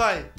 zwei.